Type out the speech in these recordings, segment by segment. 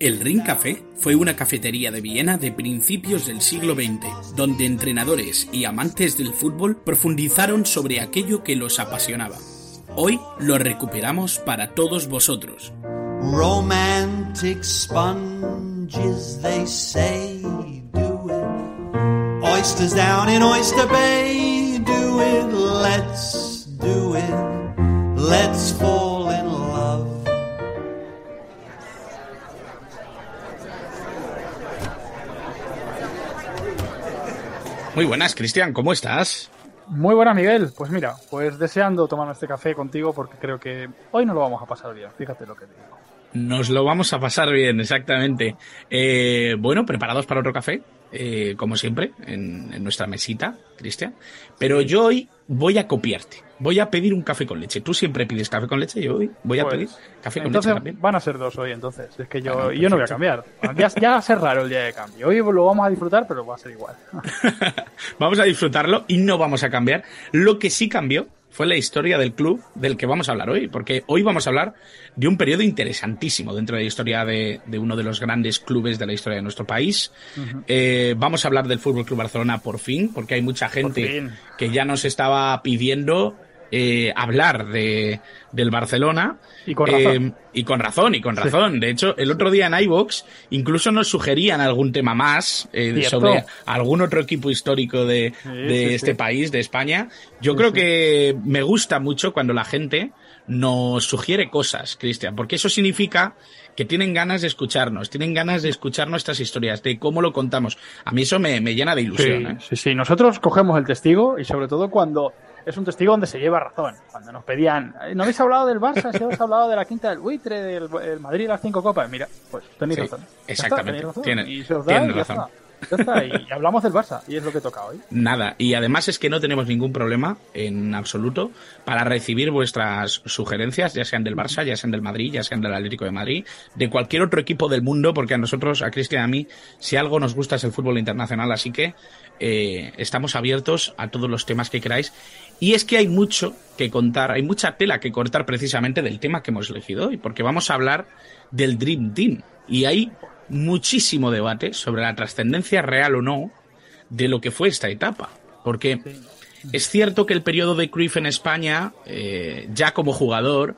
El Ring Café fue una cafetería de Viena de principios del siglo XX, donde entrenadores y amantes del fútbol profundizaron sobre aquello que los apasionaba. Hoy lo recuperamos para todos vosotros. Romantic sponges, they say, do it. Oysters down in Oyster Bay, do it. Let's do it. Let's fall in love. Muy buenas, Cristian, ¿cómo estás? Muy buena, Miguel. Pues mira, pues deseando tomar este café contigo porque creo que hoy no lo vamos a pasar bien. Fíjate lo que digo. Nos lo vamos a pasar bien, exactamente. Eh, bueno, preparados para otro café, eh, como siempre, en, en nuestra mesita, Cristian. Pero yo hoy voy a copiarte. Voy a pedir un café con leche. Tú siempre pides café con leche y hoy voy a Pues, pedir café con entonces leche también. van a ser dos hoy, entonces. Es que yo, y yo no voy a cambiar. Ya, ya va a ser raro el día de cambio. Hoy lo vamos a disfrutar, pero va a ser igual. vamos a disfrutarlo y no vamos a cambiar. Lo que sí cambió fue la historia del club del que vamos a hablar hoy, porque hoy vamos a hablar de un periodo interesantísimo dentro de la historia de, de uno de los grandes clubes de la historia de nuestro país. Eh, vamos a hablar del Fútbol Club Barcelona por fin, porque hay mucha gente que ya nos estaba pidiendo eh, hablar de, del Barcelona. Y con razón. Eh, y con razón, y con razón. De hecho, el otro día en iVox incluso nos sugerían algún tema más eh, sobre algún otro equipo histórico de, Sí, de sí, este país, de España. Yo creo que me gusta mucho cuando la gente nos sugiere cosas, Cristian, porque eso significa que tienen ganas de escucharnos, tienen ganas de escuchar nuestras historias, de cómo lo contamos. A mí eso me, me llena de ilusión. ¿eh? sí, sí. Nosotros cogemos el testigo y sobre todo cuando es un testigo donde se lleva razón. Cuando nos pedían, "Eh, ¿no habéis hablado del Barça? Si habéis hablado de la quinta del buitre, del el Madrid y las cinco copas. Mira, pues tenéis Sí, razón. Exactamente. tenéis razón. Tiene- y se os da tiene y ya razón. está. Ya está, y hablamos del Barça y es lo que toca hoy. Nada, y además es que no tenemos ningún problema en absoluto para recibir vuestras sugerencias, ya sean del Barça, ya sean del Madrid, ya sean del Atlético de Madrid, de cualquier otro equipo del mundo, porque a nosotros, a Cristian y a mí, si algo nos gusta es el fútbol internacional, así que eh, estamos abiertos a todos los temas que queráis. Y es que hay mucho que contar, hay mucha tela que cortar precisamente del tema que hemos elegido hoy, porque vamos a hablar del Dream Team. Y hay muchísimo debate sobre la trascendencia real o no de lo que fue esta etapa. Porque es cierto que el periodo de Cruyff en España, eh, ya como jugador,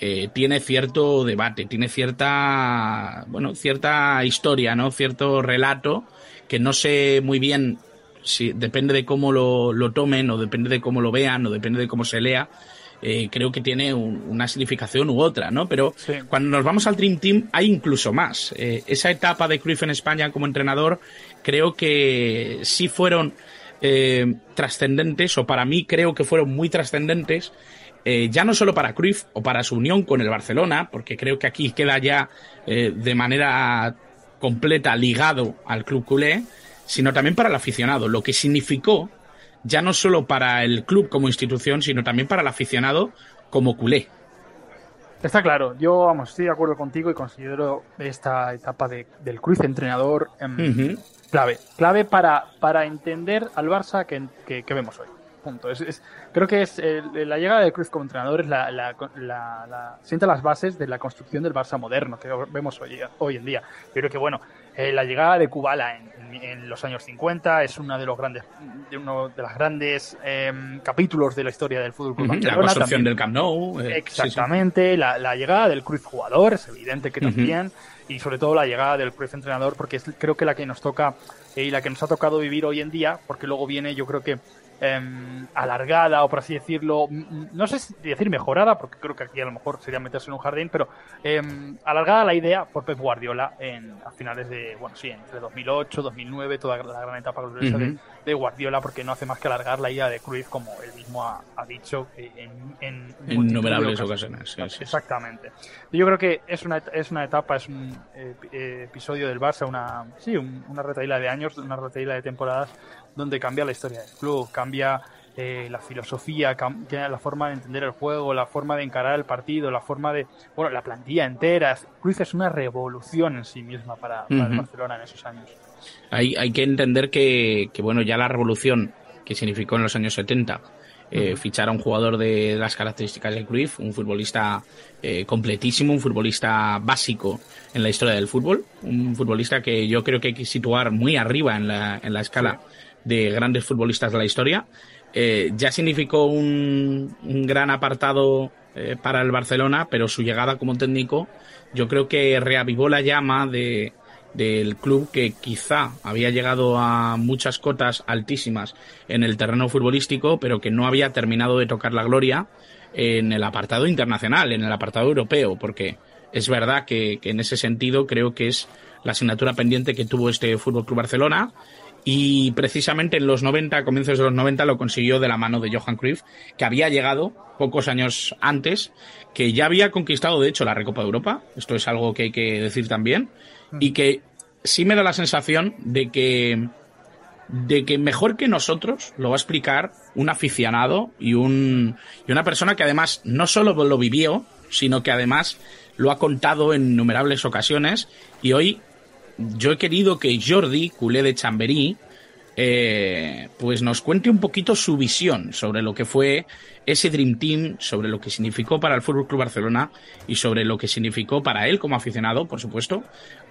eh, tiene cierto debate, tiene cierta, bueno, cierta historia, ¿no? Cierto relato que no sé muy bien si depende de cómo lo, lo tomen o depende de cómo lo vean o depende de cómo se lea. eh, creo que tiene un- una significación u otra, ¿no? Pero Sí. cuando nos vamos al Dream Team hay incluso más. Eh, esa etapa de Cruyff en España como entrenador creo que sí fueron eh, trascendentes, o para mí creo que fueron muy trascendentes, ya no solo para Cruyff o para su unión con el Barcelona, porque creo que aquí queda ya de manera completa ligado al club culé, sino también para el aficionado, lo que significó ya no solo para el club como institución, sino también para el aficionado como culé. Está claro, yo vamos, estoy de acuerdo contigo y considero esta etapa de- del Cruz entrenador em, Ujú. clave, clave para, para entender al Barça que, que- que vemos hoy. Punto. Es, es- creo que es la llegada de Cruz como entrenador es la, la- la- la- sienta las bases de la construcción del Barça moderno que vemos hoy, hoy en día. Yo creo que bueno, eh, la llegada de Kubala en, en- en los años 50 es una de los grandes, de uno de los grandes em, capítulos de la historia del fútbol. Club La construcción también- del Camp Nou. eh, sí, sí. Exactamente, La, la llegada del Cruz jugador es evidente que también, y sobre todo la llegada del Cruz entrenador, porque es creo que la que nos toca eh, y la que nos ha tocado vivir hoy en día, porque luego viene, yo creo que em, alargada o por así decirlo, no sé si decir mejorada, porque creo que aquí a lo mejor sería meterse en un jardín, pero em, alargada la idea por Pep Guardiola en, a finales de, bueno, sí, entre 2008, 2009, toda la gran etapa gloriosa de, Guardiola, porque no hace más que alargar la idea de Cruyff, como él mismo ha, dicho en, en, innumerables ocasiones. Exactamente. Yo creo que es una, es una etapa, es un eh, episodio del Barça, una, sí, una retaíla de años, una retaíla de temporadas donde cambia la historia del club, cambia eh, la filosofía, cambia la forma de entender el juego, la forma de encarar el partido, la forma de, bueno, la plantilla entera. Cruz es una revolución en sí misma para, el Barcelona en esos años. Hay, hay que entender que, que, bueno, ya la revolución que significó en los años 70 eh, fichar a un jugador de las características de Cruyff, un futbolista eh, completísimo, un futbolista básico en la historia del fútbol, un futbolista que yo creo que hay que situar muy arriba en la, en la escala de grandes futbolistas de la historia. Eh, ya significó un, un gran apartado eh, para el Barcelona, pero su llegada como técnico yo creo que reavivó la llama de, del club que quizá había llegado a muchas cotas altísimas en el terreno futbolístico, pero que no había terminado de tocar la gloria en el apartado internacional, en el apartado europeo, porque es verdad que, que en ese sentido creo que es la asignatura pendiente que tuvo este Fútbol Club Barcelona y precisamente en los 90, comienzos de los 90, lo consiguió de la mano de Johan Cruyff, que había llegado pocos años antes, que ya había conquistado, de hecho, la Recopa de Europa. Esto es algo que hay que decir también. Y que sí me da la sensación de que, de que mejor que nosotros lo va a explicar un aficionado y, un, y una persona que además no solo lo vivió, sino que además lo ha contado en innumerables ocasiones. Y hoy yo he querido que Jordi, culé de Chamberí, eh, pues nos cuente un poquito su visión sobre lo que fue ese Dream Team, sobre lo que significó para el Fútbol Club Barcelona y sobre lo que significó para él como aficionado, por supuesto,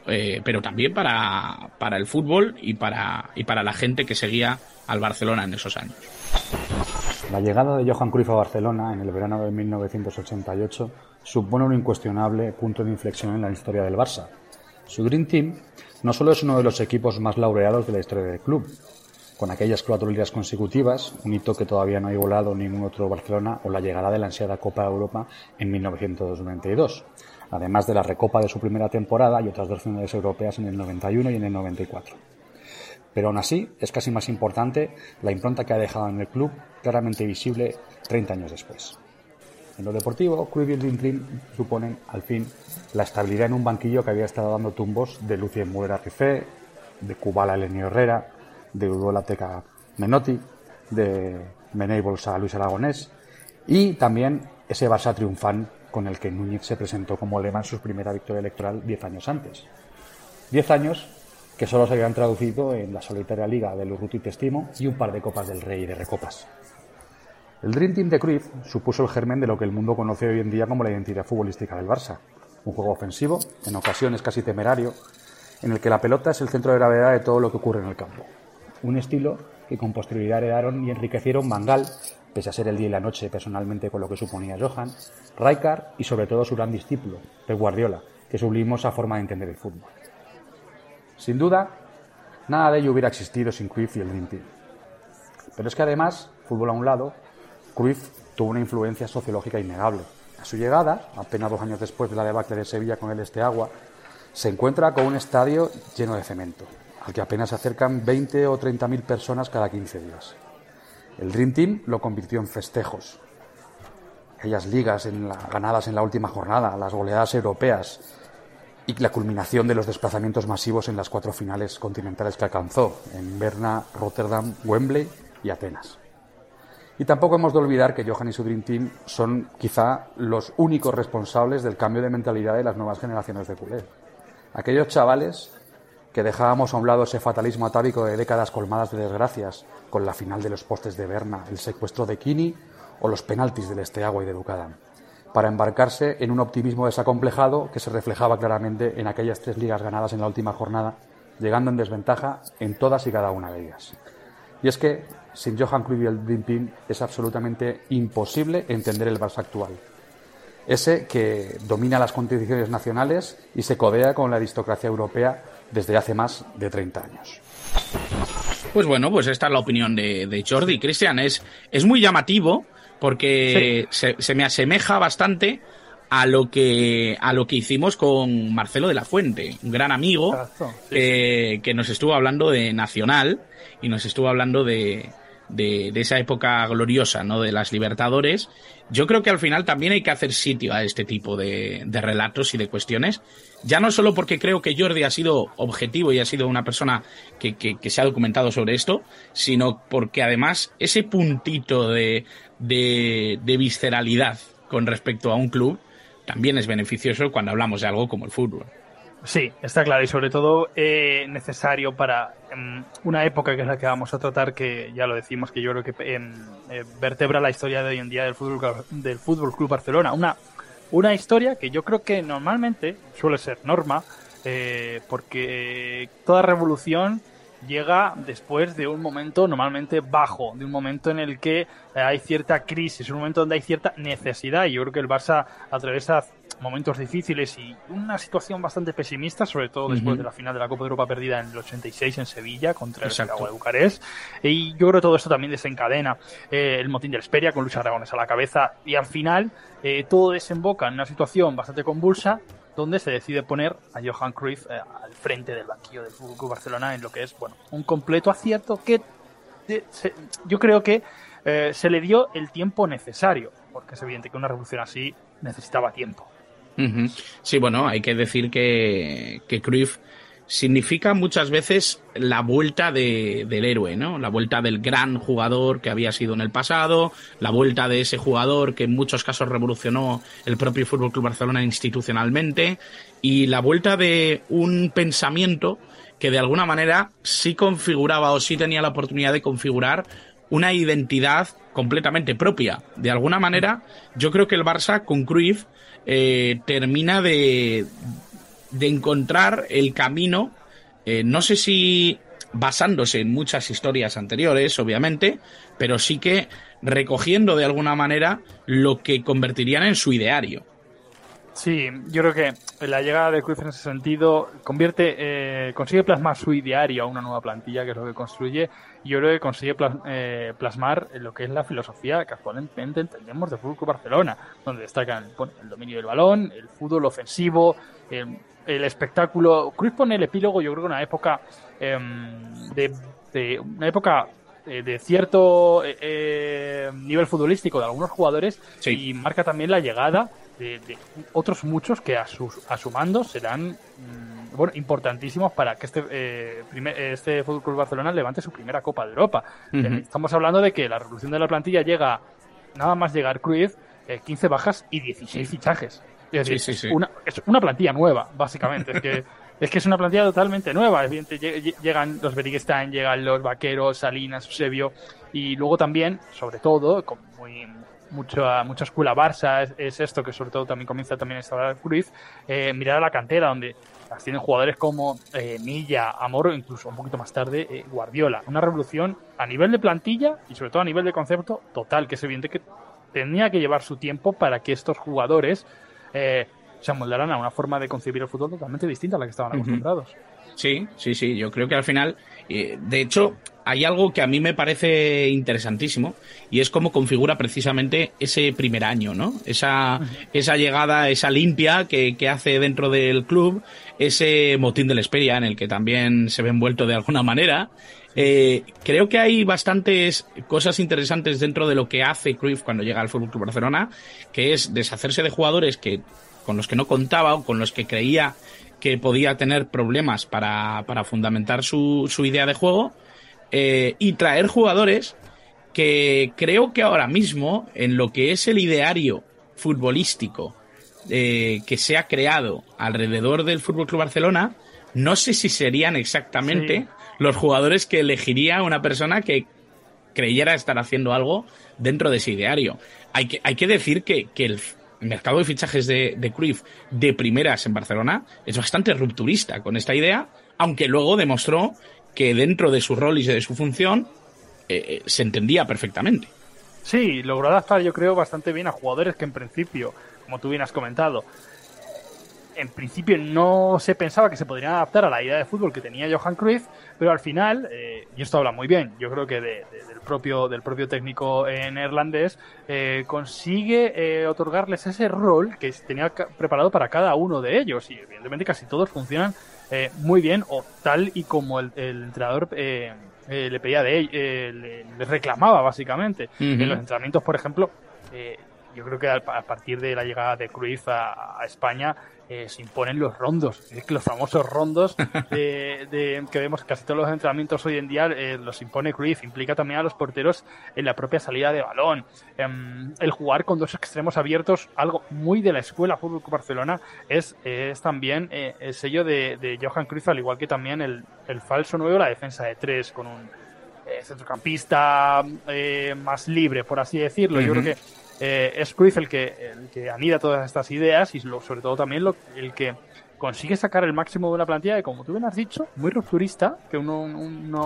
eh, pero también para, para el fútbol y para, y para la gente que seguía al Barcelona en esos años. La llegada de Johan Cruyff a Barcelona en el verano de 1988 supone un incuestionable punto de inflexión en la historia del Barça. Su Dream Team no solo es uno de los equipos más laureados de la historia del club, con aquellas cuatro ligas consecutivas, un hito que todavía no ha igualado ningún otro Barcelona o la llegada de la ansiada Copa de Europa en 1992, además de la recopa de su primera temporada y otras dos finales europeas en el 91 y en el 94. Pero aún así, es casi más importante la impronta que ha dejado en el club, claramente visible 30 años después. En lo deportivo, Cruyff y el suponen, al fin, la estabilidad en un banquillo que había estado dando tumbos de Lucien Muller Rifé, de Kubala Elenio Herrera, de Udola Teca Menotti, de Menei Bolsa Luis Aragonés y también ese Barça triunfán con el que Núñez se presentó como lema su primera victoria electoral diez años antes. Diez años que solo se habían traducido en la solitaria liga del Urruti Testimo y un par de copas del Rey de recopas. El Dream Team de Cruyff supuso el germen de lo que el mundo conoce hoy en día como la identidad futbolística del Barça. Un juego ofensivo, en ocasiones casi temerario, en el que la pelota es el centro de gravedad de todo lo que ocurre en el campo. Un estilo que con posterioridad heredaron y enriquecieron Mangal, pese a ser el día y la noche personalmente con lo que suponía Johan, Rijkaard y sobre todo su gran discípulo, Pep Guardiola, que sublimos esa forma de entender el fútbol. Sin duda, nada de ello hubiera existido sin Cruyff y el Dream Team. Pero es que además, fútbol a un lado, Cruyff tuvo una influencia sociológica innegable. A su llegada, apenas dos años después de la debacle de Sevilla con el Esteagua, se encuentra con un estadio lleno de cemento, al que apenas se acercan 20 o 30 mil personas cada 15 días. El Dream Team lo convirtió en festejos. Aquellas ligas en ganadas en la última jornada, las goleadas europeas y la culminación de los desplazamientos masivos en las cuatro finales continentales que alcanzó, en Berna, Rotterdam, Wembley y Atenas. Y tampoco hemos de olvidar que Johan y su Dream Team son quizá los únicos responsables del cambio de mentalidad de las nuevas generaciones de culé. Aquellos chavales que dejábamos a un lado ese fatalismo atávico de décadas colmadas de desgracias, con la final de los postes de Berna, el secuestro de Kini o los penaltis del Esteagua y de Ducadam, para embarcarse en un optimismo desacomplejado que se reflejaba claramente en aquellas tres ligas ganadas en la última jornada, llegando en desventaja en todas y cada una de ellas. Y es que sin Johan Cruyff y el Dream Team es absolutamente imposible entender el Barça actual. Ese que domina las competiciones nacionales y se codea con la aristocracia europea desde hace más de 30 años. Pues bueno, pues esta es la opinión de, de Jordi. Cristian, es, es muy llamativo porque se, se, me asemeja bastante a lo que a lo que hicimos con Marcelo de la Fuente, un gran amigo que nos estuvo hablando de Nacional y nos estuvo hablando de, de, esa época gloriosa, ¿no? De las Libertadores. Yo creo que al final también hay que hacer sitio a este tipo de, relatos y de cuestiones. Ya no solo porque creo que Jordi ha sido objetivo y ha sido una persona que, que, que se ha documentado sobre esto, sino porque además ese puntito de, de, de visceralidad con respecto a un club también es beneficioso cuando hablamos de algo como el fútbol. Sí, está claro y sobre todo eh, necesario para em, una época que es la que vamos a tratar, que ya lo decimos, que yo creo que eh, vertebra la historia de hoy en día del fútbol del Fútbol Club Barcelona. Una una historia que yo creo que normalmente suele ser norma, eh, porque toda revolución llega después de un momento normalmente bajo, de un momento en el que hay cierta crisis, un momento donde hay cierta necesidad. Y yo creo que el Barça atraviesa momentos difíciles y una situación bastante pesimista, sobre todo después de la final de la Copa de Europa perdida en el 86 en Sevilla contra el Agua de Bucarest. Y yo creo que todo esto también desencadena eh, el motín del Esperia con Luis Aragones a la cabeza y al final eh, todo desemboca en una situación bastante convulsa donde se decide poner a Johan Cruyff eh, al frente del banquillo del Club Barcelona en lo que es bueno un completo acierto que yo creo que se le dio el tiempo necesario porque es evidente que una revolución así necesitaba tiempo. Sí, bueno, hay que decir que, que Cruyff significa muchas veces la vuelta de, del héroe, ¿no? La vuelta del gran jugador que había sido en el pasado, la vuelta de ese jugador que en muchos casos revolucionó el propio Fútbol Club Barcelona institucionalmente y la vuelta de un pensamiento que de alguna manera sí configuraba o sí tenía la oportunidad de configurar una identidad completamente propia. De alguna manera, yo creo que el Barça con Cruyff eh, termina de, de, encontrar el camino, eh, no sé si basándose en muchas historias anteriores, obviamente, pero sí que recogiendo de alguna manera lo que convertirían en su ideario. Sí, yo creo que la llegada de Cruz en ese sentido convierte, eh, consigue plasmar su ideario a una nueva plantilla, que es lo que construye, y yo creo que consigue eh, plasmar lo que es la filosofía que actualmente entendemos de Fútbol Barcelona, donde destacan el dominio del balón, el fútbol ofensivo, el, espectáculo. Cruz pone el epílogo, yo creo que una época em, de, una época eh, de cierto nivel futbolístico de algunos jugadores y marca también la llegada de, otros muchos que a, sus, a su mando serán mm, bueno, importantísimos para que este, eh, este Fútbol Club Barcelona levante su primera Copa de Europa. Eh, estamos hablando de que la revolución de la plantilla llega, nada más llegar Cruz, 15 eh, bajas y 16 fichajes. Es decir, Es, una, es una plantilla nueva, básicamente. es que es que es una plantilla totalmente nueva. Llegan los Beriguestán, llegan los Vaqueros, Salinas, Eusebio, y luego también, sobre todo, con muy, mucha, mucha escuela Barça es, esto que sobre todo también comienza también a instalar Cruz, eh, mirar a la cantera donde tienen jugadores como eh, Milla, Amor incluso un poquito más tarde eh, Guardiola. Una revolución a nivel de plantilla y sobre todo a nivel de concepto total, que es evidente que tenía que llevar su tiempo para que estos jugadores eh, se amoldaran a una forma de concebir el fútbol totalmente distinta a la que estaban acostumbrados. Sí, sí, sí. Yo creo que al final, de hecho, hay algo que a mí me parece interesantísimo y es cómo configura precisamente ese primer año, ¿no? Esa, esa llegada, esa limpia que, que hace dentro del club, ese motín de la Esperia en el que también se ve envuelto de alguna manera. Eh, creo que hay bastantes cosas interesantes dentro de lo que hace Cruyff cuando llega al Fútbol Club Barcelona, que es deshacerse de jugadores que con los que no contaba o con los que creía que podía tener problemas para, para fundamentar su, su idea de juego eh, y traer jugadores que creo que ahora mismo, en lo que es el ideario futbolístico eh, que se ha creado alrededor del Fútbol Club Barcelona, no sé si serían exactamente los jugadores que elegiría una persona que creyera estar haciendo algo dentro de ese ideario. Hay que, hay que decir que, el mercado de fichajes de, de Cruyff de primeras en Barcelona es bastante rupturista con esta idea, aunque luego demostró que dentro de su rol y de su función eh, eh, se entendía perfectamente. Sí, logró adaptar yo creo bastante bien a jugadores que en principio, como tú bien has comentado, en principio no se pensaba que se podrían adaptar a la idea de fútbol que tenía Johan Cruyff, pero al final, eh, y esto habla muy bien, yo creo que del propio del propio técnico eh, neerlandés eh, consigue eh, otorgarles ese rol que tenía preparado para cada uno de ellos y evidentemente casi todos funcionan eh, muy bien o tal y como el, el entrenador eh, eh, le pedía de eh, le, le reclamaba básicamente. En los entrenamientos por ejemplo eh, yo creo que a, a partir de la llegada de Cruyff a, a España eh, se imponen los rondos, es que los famosos rondos de, de- que vemos casi todos los entrenamientos hoy en día eh, los impone Cruyff, implica también a los porteros en la propia salida de balón, Em, el jugar con dos extremos abiertos, algo muy de la escuela Fútbol Club Barcelona, es, es también eh, el sello de, de Johan Cruyff, al igual que también el, el falso nuevo, la defensa de tres, con un eh, centrocampista eh, más libre, por así decirlo. Yo creo que eh, es Cruyff el que, anida todas estas ideas y lo- sobre todo también lo, el que consigue sacar el máximo de una plantilla que, como tú bien has dicho, muy rupturista, que uno-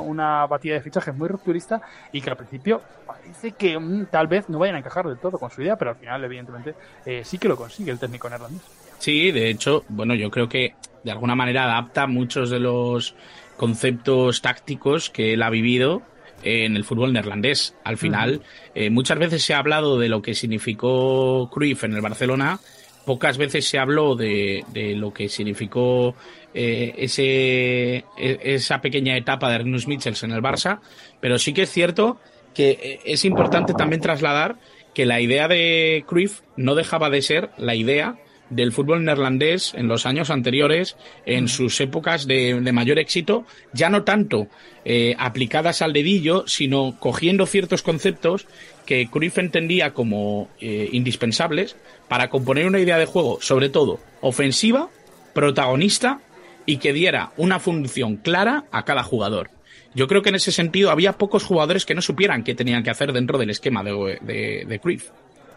una batida de fichajes muy rupturista y que al principio parece que mm, tal vez no vayan a encajar del todo con su idea, pero al final, evidentemente, eh, sí que lo consigue el técnico neerlandés. Sí, de hecho, bueno, yo creo que de alguna manera adapta muchos de los conceptos tácticos que él ha vivido en el fútbol neerlandés. Al final, eh, muchas veces se ha hablado de lo que significó Cruyff en el Barcelona, pocas veces se habló de, de lo que significó eh, ese, e- esa pequeña etapa de Rinus Michels en el Barça, pero sí que es cierto que eh, es importante también trasladar que la idea de Cruyff no dejaba de ser la idea del fútbol neerlandés en los años anteriores, en sus épocas de, de mayor éxito, ya no tanto eh, aplicadas al dedillo, sino cogiendo ciertos conceptos que Cruyff entendía como eh, indispensables para componer una idea de juego, sobre todo ofensiva, protagonista y que diera una función clara a cada jugador. Yo creo que en ese sentido había pocos jugadores que no supieran qué tenían que hacer dentro del esquema de, de, de Cruyff.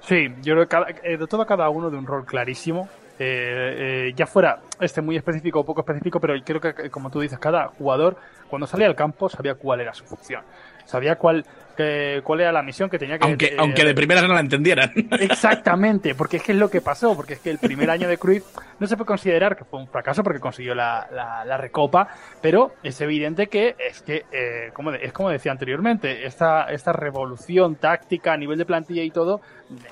Sí, yo creo que cada, eh, todo cada uno de un rol clarísimo. Eh, eh, ya fuera este muy específico o poco específico, pero creo que, eh, como tú dices, cada jugador cuando salía al campo sabía cuál era su función. Sabía cuál, que, cuál era la misión que tenía que... Aunque, eh, aunque de primeras no la entendieran. Exactamente, porque es que es lo que pasó, porque es que el primer año de Cruyff no se puede considerar que fue un fracaso porque consiguió la, la, la recopa, pero es evidente que es que, eh, como es como decía anteriormente, esta, esta revolución táctica a nivel de plantilla y todo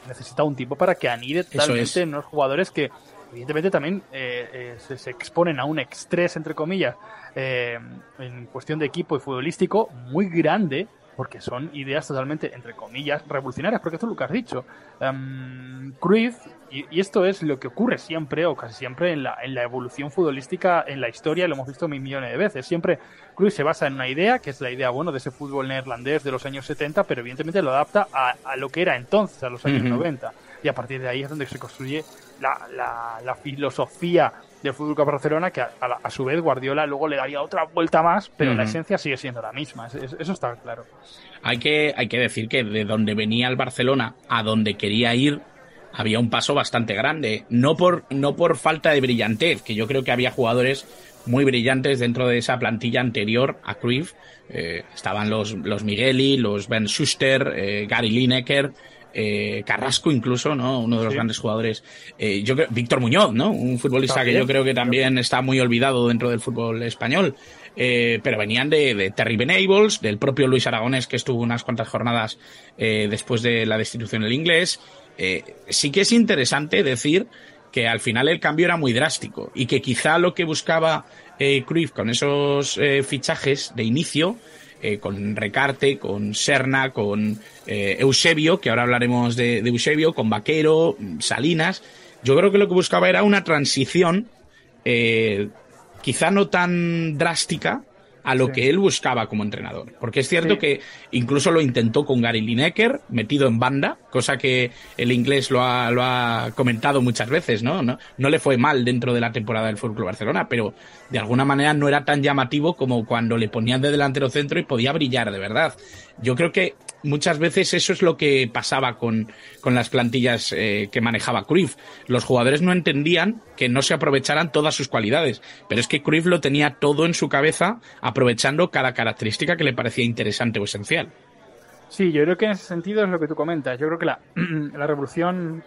necesita un tiempo para que anide totalmente es. en los jugadores que evidentemente también eh, eh, se, se exponen a un estrés, entre comillas, eh, en cuestión de equipo y futbolístico muy grande, porque son ideas totalmente, entre comillas, revolucionarias, porque esto es lo que has dicho. Em, Cruyff, y, y esto es lo que ocurre siempre, o casi siempre, en la, en la evolución futbolística en la historia, lo hemos visto mil millones de veces. Siempre Cruyff se basa en una idea, que es la idea, bueno, de ese fútbol neerlandés de los años 70, pero evidentemente lo adapta a, a lo que era entonces, a los años Ujú. 90. Y a partir de ahí es donde se construye la, la, la filosofía del Fútbol Club Barcelona, que a, a la- a su vez Guardiola luego le daría otra vuelta más, pero la Ujú. esencia sigue siendo la misma. Es- es- eso está claro. Hay que, hay que decir que de donde venía el Barcelona a donde quería ir había un paso bastante grande. No por, no por falta de brillantez, que yo creo que había jugadores muy brillantes dentro de esa plantilla anterior a Cruyff. Eh, estaban los, los Migueli, los Ben Schuster, eh, Gary Lineker, eh, Carrasco incluso, ¿no? Uno de los Sí. grandes jugadores. Eh, yo creo, Víctor Muñoz, ¿no? Un futbolista que yo creo que también está muy olvidado dentro del fútbol español. Eh, pero venían de, de Terry Venables, del propio Luis Aragonés, que estuvo unas cuantas jornadas eh, después de la destitución del inglés. Sí que es interesante decir que al final el cambio era muy drástico y que quizá lo que buscaba eh, Cruyff con esos fichajes de inicio, eh, con Recarte, con Serna, con eh, Eusebio, que ahora hablaremos de, de Eusebio, con Vaquero, Salinas, yo creo que lo que buscaba era una transición eh, quizá no tan drástica a lo Sí. que él buscaba como entrenador. Porque es cierto Sí. que incluso lo intentó con Gary Lineker, metido en banda, cosa que el inglés lo ha, lo ha comentado muchas veces, ¿no? ¿no? No le fue mal dentro de la temporada del Fútbol Club Barcelona, pero de alguna manera no era tan llamativo como cuando le ponían de delantero centro y podía brillar de verdad. Yo creo que muchas veces eso es lo que pasaba con, con las plantillas eh, que manejaba Cruyff. Los jugadores no entendían que no se aprovecharan todas sus cualidades, pero es que Cruyff lo tenía todo en su cabeza, aprovechando cada característica que le parecía interesante o esencial. Sí, yo creo que en ese sentido es lo que tú comentas. Yo creo que la, la revolución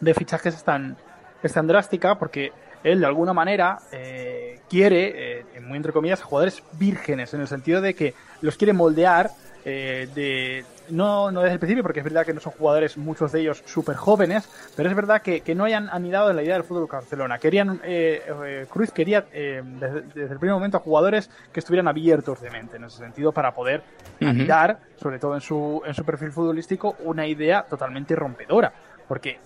de fichajes es tan, es tan drástica porque él de alguna manera eh, quiere, eh, muy entre comillas, jugadores vírgenes, en el sentido de que los quiere moldear eh, de no, no desde el principio, porque es verdad que no son jugadores, muchos de ellos súper jóvenes, pero es verdad que, que, no hayan anidado en la idea del fútbol Barcelona. Querían, eh, eh, Cruz quería eh, desde, desde, el primer momento a jugadores que estuvieran abiertos de mente, en ese sentido, para poder uh -huh. anidar, sobre todo en su, en su perfil futbolístico, una idea totalmente rompedora. Porque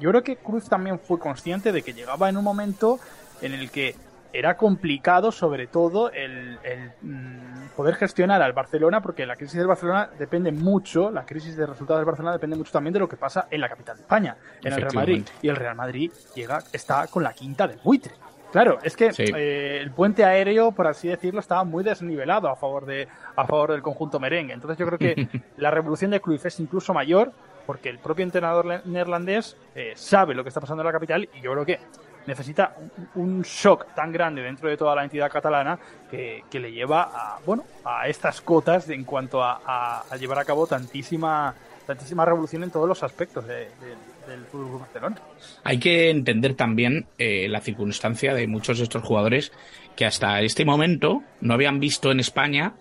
yo creo que Cruz también fue consciente de que llegaba en un momento en el que era complicado sobre todo el, el mm, poder gestionar al Barcelona porque la crisis del Barcelona depende mucho, la crisis de resultados del Barcelona depende mucho también de lo que pasa en la capital de España, en el Real Madrid. Y el Real Madrid llega, está con la quinta del buitre. Claro, es que sí. eh, el puente aéreo, por así decirlo, estaba muy desnivelado a favor de a favor del conjunto merengue. Entonces yo creo que la revolución de Cruyff es incluso mayor porque el propio entrenador neerlandés eh, sabe lo que está pasando en la capital y yo creo que necesita un shock tan grande dentro de toda la entidad catalana que, que le lleva a, bueno, a estas cotas en cuanto a, a, a, llevar a cabo tantísima, tantísima revolución en todos los aspectos de, de, del fútbol Barcelona. Hay que entender también eh, la circunstancia de muchos de estos jugadores que hasta este momento no habían visto en España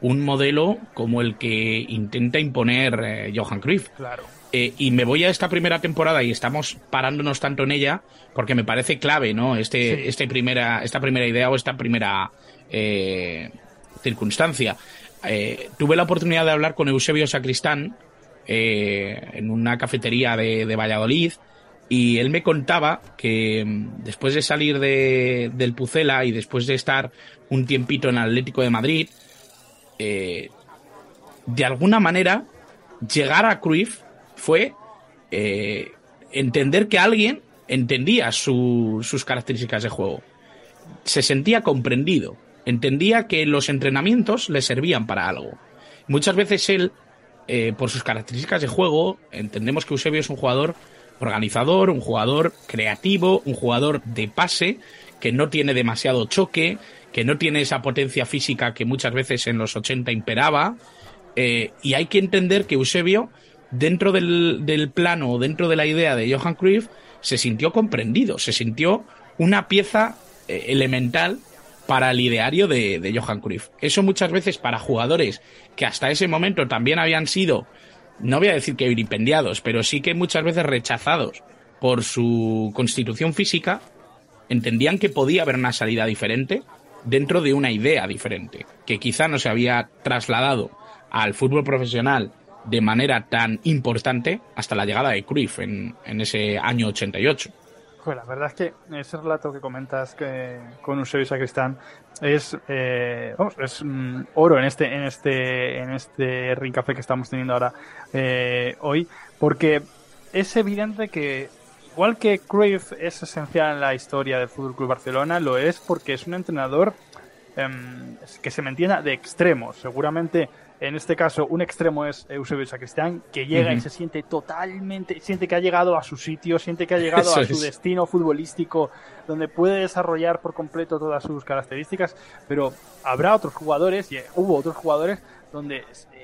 un modelo como el que intenta imponer eh, Johan Cruyff. Claro. Eh, y me voy a esta primera temporada y estamos parándonos tanto en ella porque me parece clave, ¿no? Este, sí. este primera, esta primera idea o esta primera eh, circunstancia. Eh, tuve la oportunidad de hablar con Eusebio Sacristán en una cafetería de, de, Valladolid y él me contaba que mm, después de salir de, del Pucela y después de estar un tiempito en el Atlético de Madrid, de alguna manera llegar a Cruyff fue eh, entender que alguien entendía su, sus características de juego. Se sentía comprendido. Entendía que los entrenamientos le servían para algo. Muchas veces él, eh, por sus características de juego, entendemos que Eusebio es un jugador organizador, un jugador creativo, un jugador de pase, que no tiene demasiado choque, que no tiene esa potencia física que muchas veces en los 80 imperaba. Eh, y hay que entender que Eusebio dentro del, del plano dentro de la idea de Johan Cruyff se sintió comprendido, se sintió una pieza eh, elemental para el ideario de, de, Johan Cruyff. Eso muchas veces para jugadores que hasta ese momento también habían sido, no voy a decir que vilipendiados, pero sí que muchas veces rechazados por su constitución física, entendían que podía haber una salida diferente dentro de una idea diferente, que quizá no se había trasladado al fútbol profesional de manera tan importante hasta la llegada de Cruyff en, en ese año 88. Pues la verdad es que ese relato que comentas que con Eusebio Sacristán es, eh, es mm, oro en este, en este, en este ring café que estamos teniendo ahora eh, hoy, porque es evidente que igual que Cruyff es esencial en la historia del Fútbol Club Barcelona, lo es porque es un entrenador que se me entienda de extremos. Seguramente en este caso, un extremo es Eusebio Sacristán, que llega uh -huh. y se siente totalmente, siente que ha llegado a su sitio, siente que ha llegado Eso a su es. destino futbolístico, donde puede desarrollar por completo todas sus características, pero habrá otros jugadores, y hubo otros jugadores, donde eh,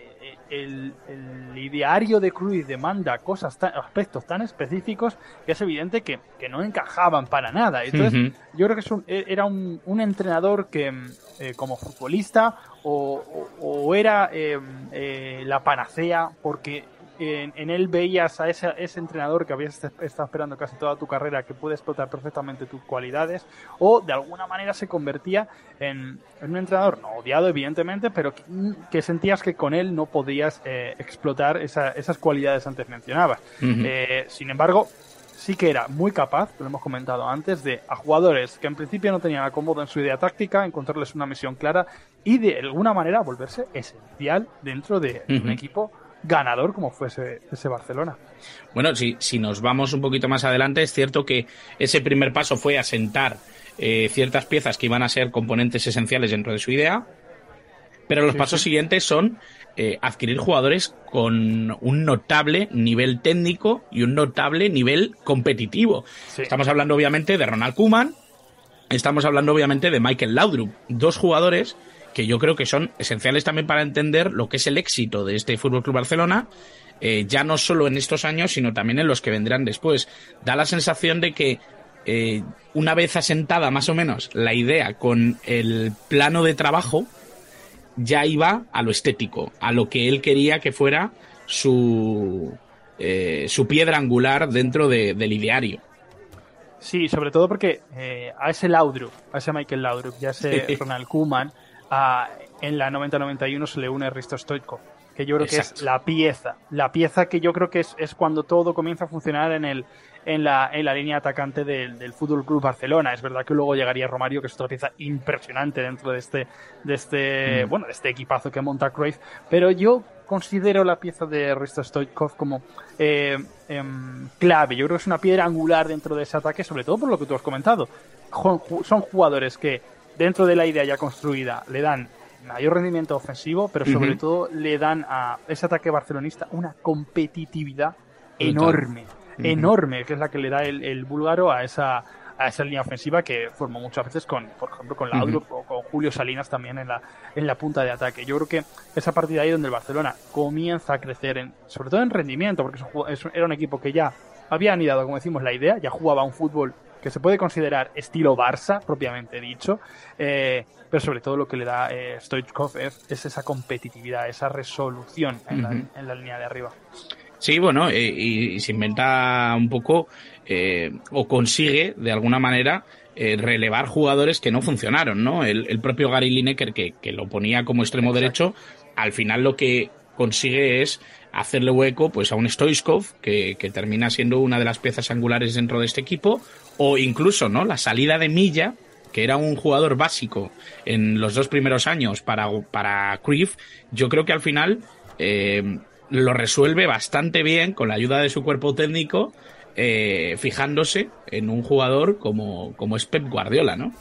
el, el, ideario de Cruz demanda cosas, tan, aspectos tan específicos que es evidente que, que no encajaban para nada. Entonces, uh -huh. yo creo que es un, era un, un entrenador que, eh, como futbolista, o, o, o era eh, eh, la panacea porque en, en, él veías a ese, ese entrenador que habías estado esperando casi toda tu carrera que puede explotar perfectamente tus cualidades o de alguna manera se convertía en, en un entrenador no odiado evidentemente pero que, que, sentías que con él no podías eh, explotar esa, esas cualidades antes mencionadas uh -huh. sin embargo sí que era muy capaz, lo hemos comentado antes, de a jugadores que en principio no tenían acomodo en su idea táctica, encontrarles una misión clara y de alguna manera volverse esencial dentro de uh -huh. un equipo ganador como fue ese, Barcelona. Bueno, si, si, nos vamos un poquito más adelante, es cierto que ese primer paso fue asentar eh, ciertas piezas que iban a ser componentes esenciales dentro de su idea, pero los sí, pasos sí. siguientes son eh, adquirir jugadores con un notable nivel técnico y un notable nivel competitivo. Sí. Estamos hablando obviamente de Ronald Koeman, estamos hablando obviamente de Michael Laudrup, dos jugadores que yo creo que son esenciales también para entender lo que es el éxito de este Fútbol Club Barcelona, eh, ya no solo en estos años, sino también en los que vendrán después. Da la sensación de que eh, una vez asentada más o menos la idea con el plano de trabajo, ya iba a lo estético, a lo que él quería que fuera su, eh, su piedra angular dentro de, del ideario. Sí, sobre todo porque eh, a ese Laudrup, a ese Michael Laudrup y a ese Ronald Koeman, en la 90-91 se le une Risto Stoichkov, que yo creo que es la pieza, la pieza que yo creo que es, es cuando todo comienza a funcionar en el, en la, en la línea atacante del, del Fútbol Club Barcelona. Es verdad que luego llegaría Romario, que es otra pieza impresionante dentro de este, de este, mm. bueno, de este equipazo que monta Cruyff, pero yo considero la pieza de Risto Stoichkov como eh, em, clave. Yo creo que es una piedra angular dentro de ese ataque, sobre todo por lo que tú has comentado. Son jugadores que dentro de la idea ya construida le dan mayor rendimiento ofensivo, pero sobre todo le dan a ese ataque barcelonista una competitividad enorme enorme, que es la que le da el, búlgaro a esa, a esa línea ofensiva que formó muchas veces con, por ejemplo, con Laudrup o con Julio Salinas también en la, en la punta de ataque. Yo creo que esa partida ahí donde el Barcelona comienza a crecer, en, sobre todo en rendimiento, porque era un equipo que ya había anidado, como decimos, la idea, ya jugaba un fútbol que se puede considerar estilo Barça, propiamente dicho, eh, pero sobre todo lo que le da eh, Stoichkov es, esa competitividad, esa resolución en, la, en la línea de arriba. Sí, bueno, eh, y, se inventa un poco eh, o consigue de alguna manera eh, relevar jugadores que no funcionaron, ¿no? El, propio Gary Lineker, que, que, lo ponía como extremo derecho, al final lo que consigue es hacerle hueco pues a un Stoichkov que, que, termina siendo una de las piezas angulares dentro de este equipo o incluso no la salida de Milla que era un jugador básico en los dos primeros años para para Cruyff yo creo que al final eh, lo resuelve bastante bien con la ayuda de su cuerpo técnico, eh, fijándose en un jugador como, como es Pep Guardiola, ¿no?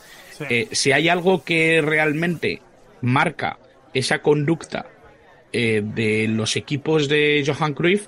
Eh, si hay algo que realmente marca esa conducta de los equipos de Johan Cruyff,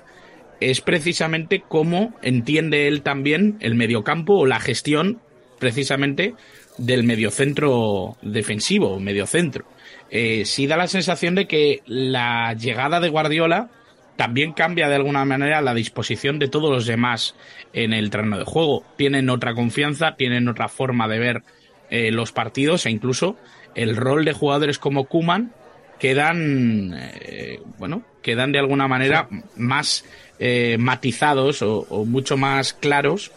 es precisamente cómo entiende él también el mediocampo o la gestión precisamente del mediocentro defensivo, mediocentro. Eh, sí da la sensación de que la llegada de Guardiola también cambia de alguna manera la disposición de todos los demás en el terreno de juego. Tienen otra confianza, tienen otra forma de ver eh, los partidos e incluso el rol de jugadores como Kuman quedan, eh, bueno, quedan de alguna manera más eh, matizados o, mucho más claros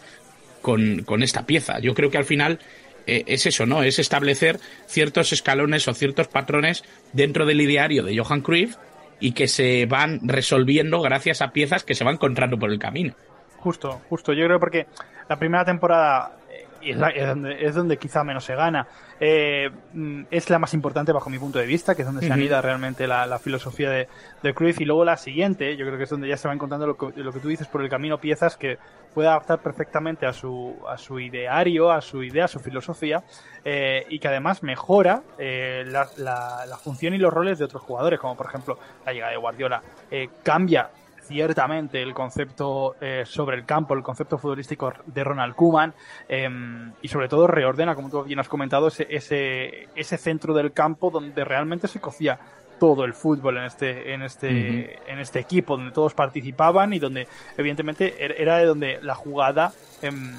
con, con, esta pieza. Yo creo que al final es eso, ¿no? Es establecer ciertos escalones o ciertos patrones dentro del ideario de Johan Cruyff y que se van resolviendo gracias a piezas que se van encontrando por el camino. Justo, justo. Yo creo porque la primera temporada eh, es, es, donde, es donde quizá menos se gana. Eh, mm, es la más importante bajo mi punto de vista, que es donde se anida realmente la, filosofía de, de Cruyff. Y luego la siguiente, yo creo que es donde ya se va encontrando lo que, lo que tú dices por el camino, piezas que puede adaptar perfectamente a su, a su ideario, a su idea, a su filosofía, eh, y que además mejora eh, la, la, la, función y los roles de otros jugadores, como por ejemplo la llegada de Guardiola. Eh, cambia ciertamente el concepto eh, sobre el campo, el concepto futbolístico de Ronald Koeman em, y sobre todo reordena, como tú bien has comentado, ese, ese, ese centro del campo donde realmente se cocía todo el fútbol en este en este en este equipo donde todos participaban y donde evidentemente er, era de donde la jugada em,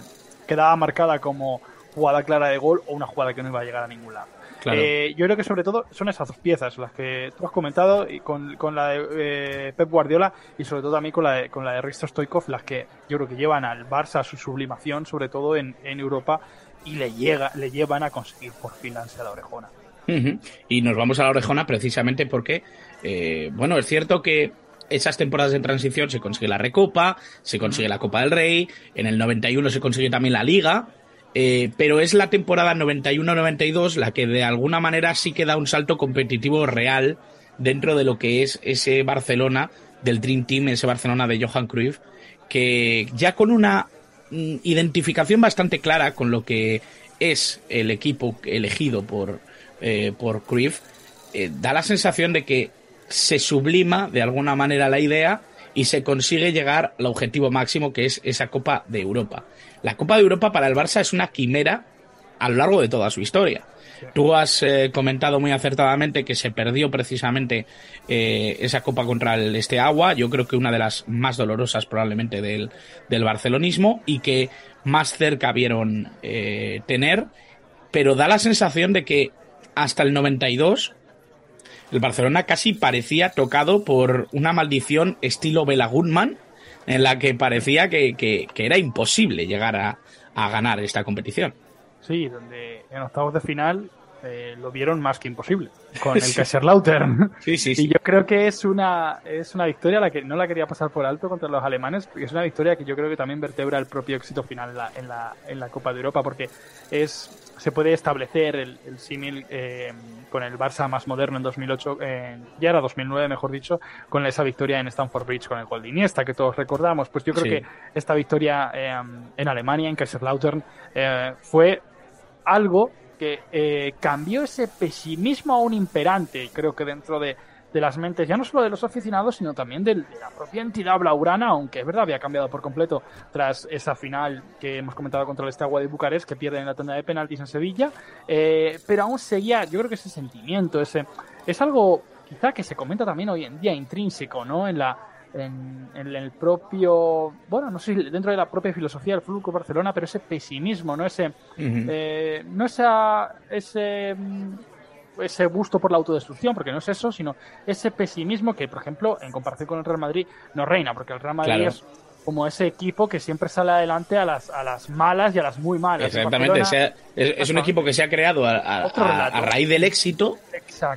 quedaba marcada como jugada clara de gol o una jugada que no iba a llegar a ningún lado. Eh, yo creo que sobre todo son esas dos piezas, las que tú has comentado, y con, con la de eh, Pep Guardiola y sobre todo también con la de, con la de Risto Stoikov, las que yo creo que llevan al Barça a su sublimación, sobre todo en, en Europa, y le, llega, le llevan a conseguir por fin la la orejona. Y nos vamos a la orejona precisamente porque, eh, bueno, es cierto que esas temporadas de transición se consigue la Recopa, se consigue la Copa del Rey, en el 91 se consigue también la Liga, eh, pero es la temporada 91-92 la que de alguna manera sí que da un salto competitivo real dentro de lo que es ese Barcelona del Dream Team, ese Barcelona de Johan Cruyff, que ya con una mm, identificación bastante clara con lo que es el equipo elegido por, eh, por Cruyff, eh, da la sensación de que se sublima de alguna manera la idea y se consigue llegar al objetivo máximo que es esa Copa de Europa. La Copa de Europa para el Barça es una quimera a lo largo de toda su historia. Tú has eh, comentado muy acertadamente que se perdió precisamente eh, esa copa contra el Este Agua, yo creo que una de las más dolorosas probablemente del, del barcelonismo y que más cerca vieron eh, tener, pero da la sensación de que hasta el 92 el Barcelona casi parecía tocado por una maldición estilo Bela Goodman, en la que parecía que, que, que era imposible llegar a, a ganar esta competición. Sí, donde en octavos de final eh, lo vieron más que imposible con el Kaiserslautern. Sí, sí, sí. Y yo creo que es una, es una victoria la que no la quería pasar por alto contra los alemanes, porque es una victoria que yo creo que también vertebra el propio éxito final en la, en la, en la Copa de Europa, porque es se puede establecer el, el símil eh, con el Barça más moderno en 2008, eh, ya era 2009 mejor dicho, con esa victoria en Stamford Bridge con el gol de Iniesta que todos recordamos. Pues yo creo Sí. que esta victoria eh, en Alemania, en Kaiserslautern, eh, fue algo que eh, cambió ese pesimismo a un imperante, creo que dentro de, de las mentes, ya no solo de los aficionados, sino también del- de, la propia entidad blaurana, aunque es verdad, había cambiado por completo tras esa final que hemos comentado contra el Estagua de Bucarest, que pierde en la tanda de penaltis en Sevilla, eh, pero aún seguía, yo creo que ese sentimiento, ese es algo quizá que se comenta también hoy en día intrínseco, ¿no? En la en, en el propio, bueno, no sé, dentro de la propia filosofía del Fútbol Club Barcelona, pero ese pesimismo, ¿no? Ese, eh, no esa, ese, mm, ese gusto por la autodestrucción, porque no es eso, sino ese pesimismo que, por ejemplo, en comparación con el Real Madrid, no reina, porque el Real Madrid Claro. es como ese equipo que siempre sale adelante a las, a las malas y a las muy malas. Exactamente, ha- es, es un equipo que se ha creado a, raíz del éxito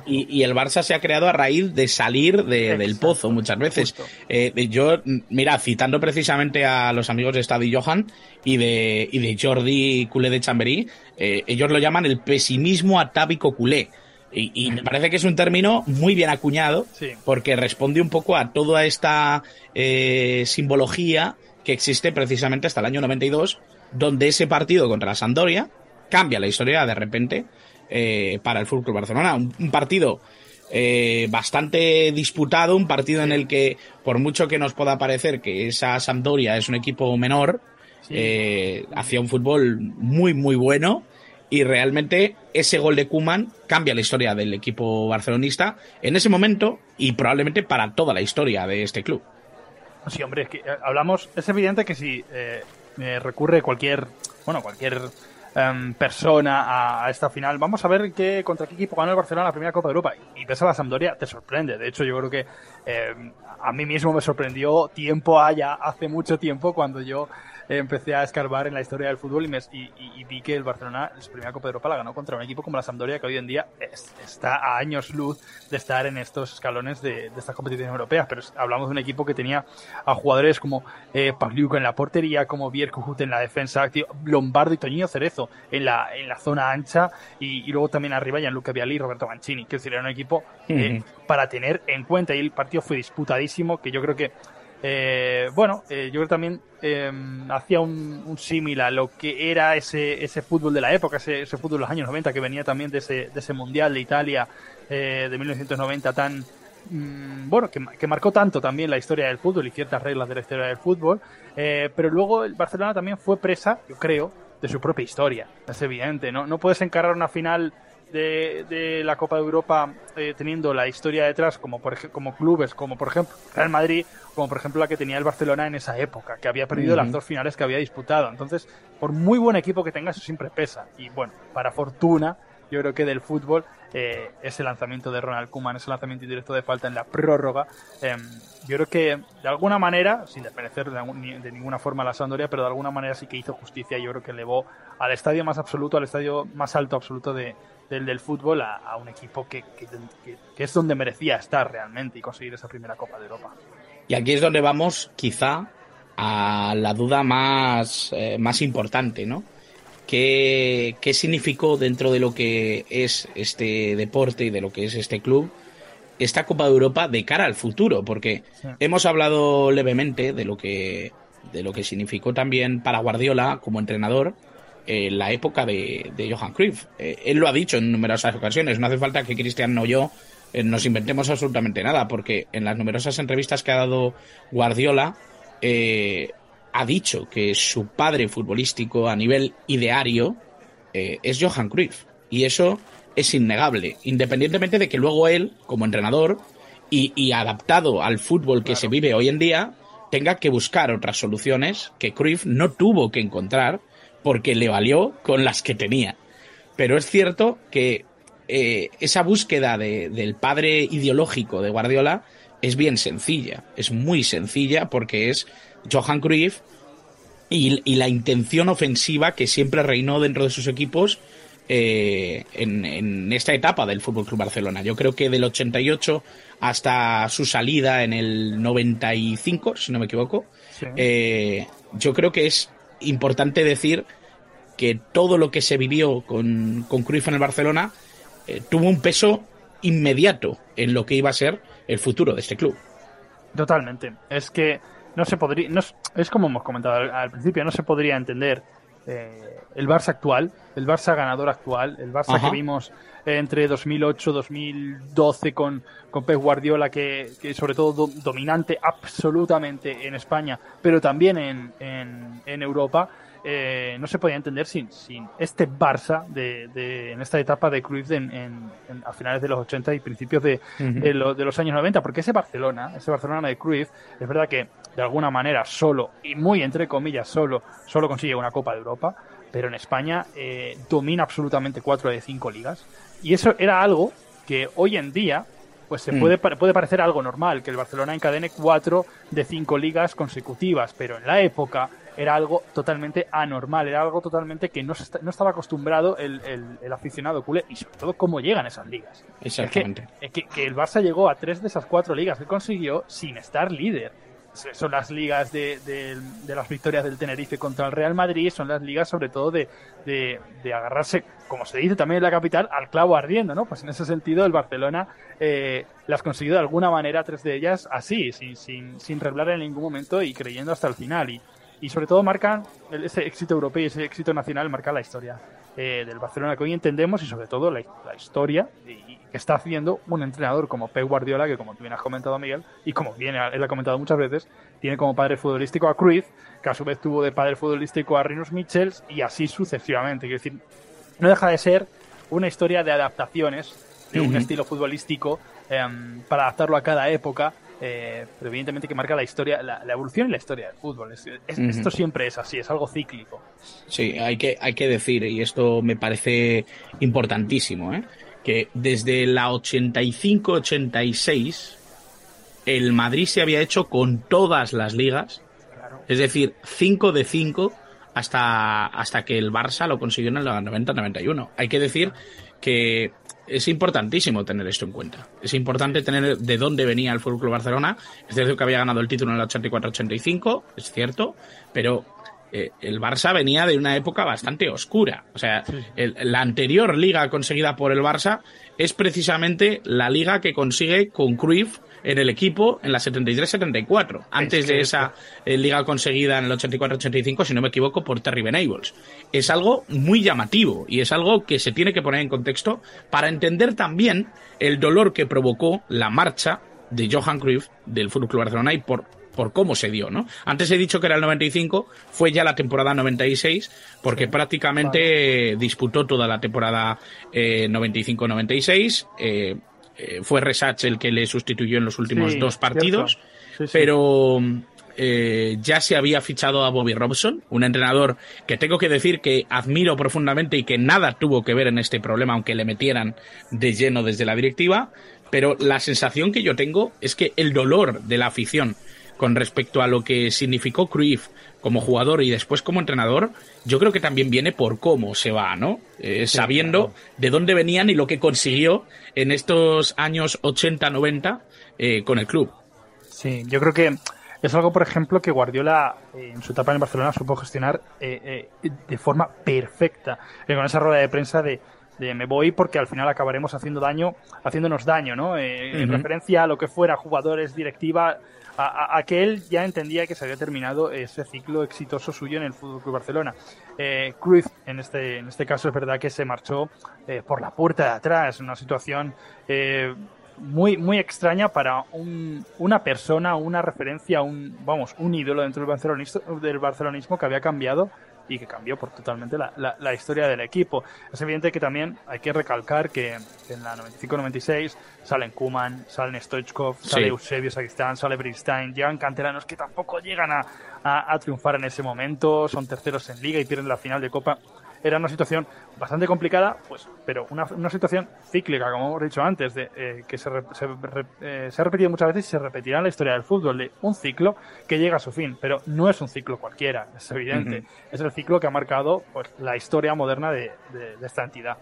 y, y el Barça se ha creado a raíz de salir de- del pozo muchas veces. Eh, yo, mira, citando precisamente a los amigos de Stadi Johan y de, y de Jordi Culé de Chamberí, eh, ellos lo llaman el pesimismo atávico culé. Y, y me parece que es un término muy bien acuñado Sí. porque responde un poco a toda esta eh, simbología que existe precisamente hasta el año 92, donde ese partido contra la Sampdoria cambia la historia de repente eh, para el Fútbol Barcelona. Un, un partido eh, bastante disputado, un partido en el que, por mucho que nos pueda parecer que esa Sampdoria es un equipo menor, hacía un fútbol muy, muy bueno. Y realmente ese gol de Kuman cambia la historia del equipo barcelonista en ese momento y probablemente para toda la historia de este club. Sí, hombre, es que eh, hablamos, es evidente que si eh, eh, recurre cualquier, bueno, cualquier em, persona a, esta final, vamos a ver qué, contra qué equipo ganó el Barcelona la primera Copa de Europa. Y ves a la Sampdoria, te sorprende. De hecho, yo creo que em, a mí mismo me sorprendió tiempo allá, hace mucho tiempo, cuando yo empecé a escarbar en la historia del fútbol y, me- y- y- y vi que el Barcelona su primera Copa de Europa la ganó contra un equipo como la Sampdoria que hoy en día es- está a años luz de estar en estos escalones de, de estas competiciones europeas. Pero hablamos de un equipo que tenía a jugadores como eh, Pagliuca en la portería, como Bierkuhut en la defensa, Lombardo y Toñino Cerezo en la, en la zona ancha y, y luego también arriba Gianluca Vialli y Roberto Mancini. Que era un equipo eh, para tener en cuenta y el partido fue disputadísimo que yo creo que eh, bueno, eh, yo creo que también eh, hacía un, símil a lo que era ese, ese fútbol de la época, ese, ese fútbol de los años 90 que venía también de ese, de ese Mundial de Italia eh, de 1990 tan, mm, bueno, que, que marcó tanto también la historia del fútbol y ciertas reglas de la historia del fútbol, eh, pero luego el Barcelona también fue presa, yo creo, de su propia historia, es evidente, ¿no? No puedes encarar una final de, de la Copa de Europa eh, teniendo la historia detrás como por como clubes como por ejemplo Real Madrid como por ejemplo la que tenía el Barcelona en esa época que había perdido las dos finales que había disputado. Entonces por muy buen equipo que tengas eso siempre pesa. Y bueno para fortuna yo creo que del fútbol eh, ese lanzamiento de Ronald Koeman ese lanzamiento indirecto de falta en la prórroga em, yo creo que de alguna manera sin desmerecer de, ninguna forma la Sampdoria pero de alguna manera sí que hizo justicia yo creo que elevó al estadio más absoluto al estadio más alto absoluto de, del, fútbol a, un equipo que- que es donde merecía estar realmente y conseguir esa primera Copa de Europa. Y aquí es donde vamos, quizá, a la duda más, eh, más importante, ¿no? ¿Qué, ¿Qué significó dentro de lo que es este deporte y de lo que es este club esta Copa de Europa de cara al futuro? Porque Sí. hemos hablado levemente de lo que, de lo que significó también para Guardiola como entrenador en la época de, de Johan Cruyff. Eh, él lo ha dicho en numerosas ocasiones, no hace falta que Cristian o yo eh, nos inventemos absolutamente nada, porque en las numerosas entrevistas que ha dado Guardiola, eh, ha dicho que su padre futbolístico a nivel ideario eh, es Johan Cruyff. Y eso es innegable, independientemente de que luego él, como entrenador, y, adaptado al fútbol que se vive hoy en día, tenga que buscar otras soluciones que Cruyff no tuvo que encontrar porque le valió con las que tenía. Pero es cierto que eh, esa búsqueda del padre ideológico de Guardiola es bien sencilla, es muy sencilla porque es Johan Cruyff y, la intención ofensiva que siempre reinó dentro de sus equipos eh, en, esta etapa del Fútbol Club Barcelona. Yo creo que del 88 hasta su salida en el 95, si no me equivoco, eh, yo creo que es importante decir que todo lo que se vivió con, con Cruyff en el Barcelona eh, tuvo un peso inmediato en lo que iba a ser el futuro de este club. Totalmente. Es que no se podría, no, es como hemos comentado al, principio, no se podría entender eh, el Barça actual, el Barça ganador actual, el Barça que vimos entre 2008 2012 con, con Pep Guardiola, que, que sobre todo dominante absolutamente en España, pero también en, en, en Europa, eh, no se podía entender sin, sin este Barça de, de, en esta etapa de Cruyff en, en, a finales de los 80 y principios de, de, los años 90, porque ese Barcelona, ese Barcelona de Cruyff, es verdad que de alguna manera solo, y muy entre comillas solo, solo consigue una Copa de Europa, pero en España eh, domina absolutamente cuatro de cinco ligas. Y eso era algo que hoy en día pues se mm. puede, puede parecer algo normal, que el Barcelona encadene cuatro de cinco ligas consecutivas, pero en la época era algo totalmente anormal, era algo totalmente que no, no estaba acostumbrado el, el, aficionado culé y sobre todo cómo llegan esas ligas. Exactamente. Es que, que, el Barça llegó a tres de esas cuatro ligas que consiguió sin estar líder. Son las ligas de, de, las victorias del Tenerife contra el Real Madrid, son las ligas sobre todo de, de, agarrarse, como se dice también en la capital, al clavo ardiendo, ¿no? Pues en ese sentido el Barcelona eh, las consiguió de alguna manera, tres de ellas, así, sin, sin, sin reblar en ningún momento y creyendo hasta el final. Y, y sobre todo marcan ese éxito europeo y ese éxito nacional marca la historia eh, del Barcelona que hoy entendemos y sobre todo la, historia y, que está haciendo un entrenador como Pep Guardiola que como tú bien has comentado Miguel y como bien él ha comentado muchas veces tiene como padre futbolístico a Cruyff que a su vez tuvo de padre futbolístico a Rinus Michels y así sucesivamente. Quiero decir no deja de ser una historia de adaptaciones de un estilo futbolístico em, para adaptarlo a cada época eh, pero evidentemente que marca la historia, la, evolución y la historia del fútbol. Esto siempre es así, es algo cíclico. Sí, hay que, hay que decir, y esto me parece importantísimo, ¿eh? que desde la 85-86 el Madrid se había hecho con todas las ligas, es decir, 5 de 5 hasta, hasta que el Barça lo consiguió en el 90-91. Hay que decir que es importantísimo tener esto en cuenta. Es importante tener de dónde venía el Fútbol Club Barcelona. Es cierto que había ganado el título en el 84-85, es cierto, pero eh, el Barça venía de una época bastante oscura. O sea, la anterior liga conseguida por el Barça es precisamente la liga que consigue con Cruyff en el equipo en la 73-74, antes de esa eh, liga conseguida en el 84-85, si no me equivoco, por Terry Venables. Es algo muy llamativo y es algo que se tiene que poner en contexto para entender también el dolor que provocó la marcha de Johan Cruyff del Fútbol Club Barcelona y por por cómo se dio, ¿no? Antes he dicho que era el 95, fue ya la temporada 96, porque prácticamente disputó toda la temporada 95-96. Eh, eh, fue Resach el que le sustituyó en los últimos dos partidos, pero eh, ya se había fichado a Bobby Robson, un entrenador que tengo que decir que admiro profundamente y que nada tuvo que ver en este problema, aunque le metieran de lleno desde la directiva. Pero la sensación que yo tengo es que el dolor de la afición con respecto a lo que significó Cruyff como jugador y después como entrenador, yo creo que también viene por cómo se va, ¿no? Eh, sabiendo de dónde venían y lo que consiguió en estos años 80-90 eh, con el club. Sí, yo creo que es algo, por ejemplo, que Guardiola eh, en su etapa en Barcelona supo gestionar de forma perfecta, con esa rueda de prensa de, me voy porque al final acabaremos haciendo daño, haciéndonos daño, ¿no? En referencia a lo que fuera jugadores, directiva, a, que él ya entendía que se había terminado ese ciclo exitoso suyo en el Fútbol Club Barcelona. Eh, Cruz, en este, en este caso, es verdad que se marchó eh, por la puerta de atrás, una situación eh, muy, muy extraña para un, una persona, una referencia, un, vamos, un ídolo dentro del barcelonismo, del barcelonismo que había cambiado y que cambió por totalmente la, la, historia del equipo. Es evidente que también hay que recalcar que, en la 95-96 salen Kuman, salen Stoichkov, sale Eusebio Sacristán, sale Bristein, llegan canteranos que tampoco llegan a, a, triunfar en ese momento, son terceros en liga y pierden la final de Copa era una situación bastante complicada, pues, pero una, una situación cíclica, como hemos dicho antes, de, eh, que se, se, eh, se, ha repetido muchas veces y se repetirá en la historia del fútbol, de un ciclo que llega a su fin, pero no es un ciclo cualquiera, es evidente. Es el ciclo que ha marcado pues, la historia moderna de, de, de esta entidad.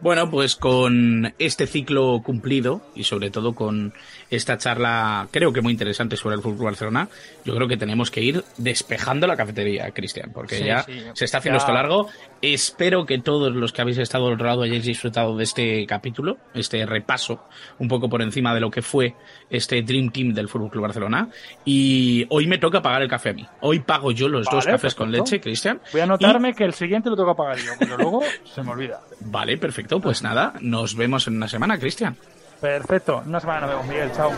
Bueno, pues con este ciclo cumplido y sobre todo con esta charla, creo que muy interesante sobre el fútbol Barcelona, yo creo que tenemos que ir despejando la cafetería, Cristian, porque ya se está haciendo esto largo. Espero que todos los que habéis estado al otro lado hayáis disfrutado de este capítulo, este repaso, un poco por encima de lo que fue este Dream Team del Fútbol Club Barcelona. Y hoy me toca pagar el café a mí. Hoy pago yo los dos cafés con leche, Cristian. Voy a anotarme que el siguiente lo toca pagar yo, pero luego se me olvida. Vale, perfecto. Pues nada, nos vemos en una semana, Cristian. Perfecto, una semana nos vemos, Miguel. Chao.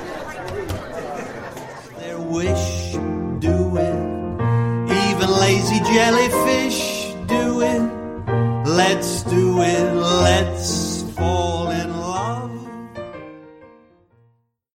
lazy jellyfish do it. Let's do it. Let's fall in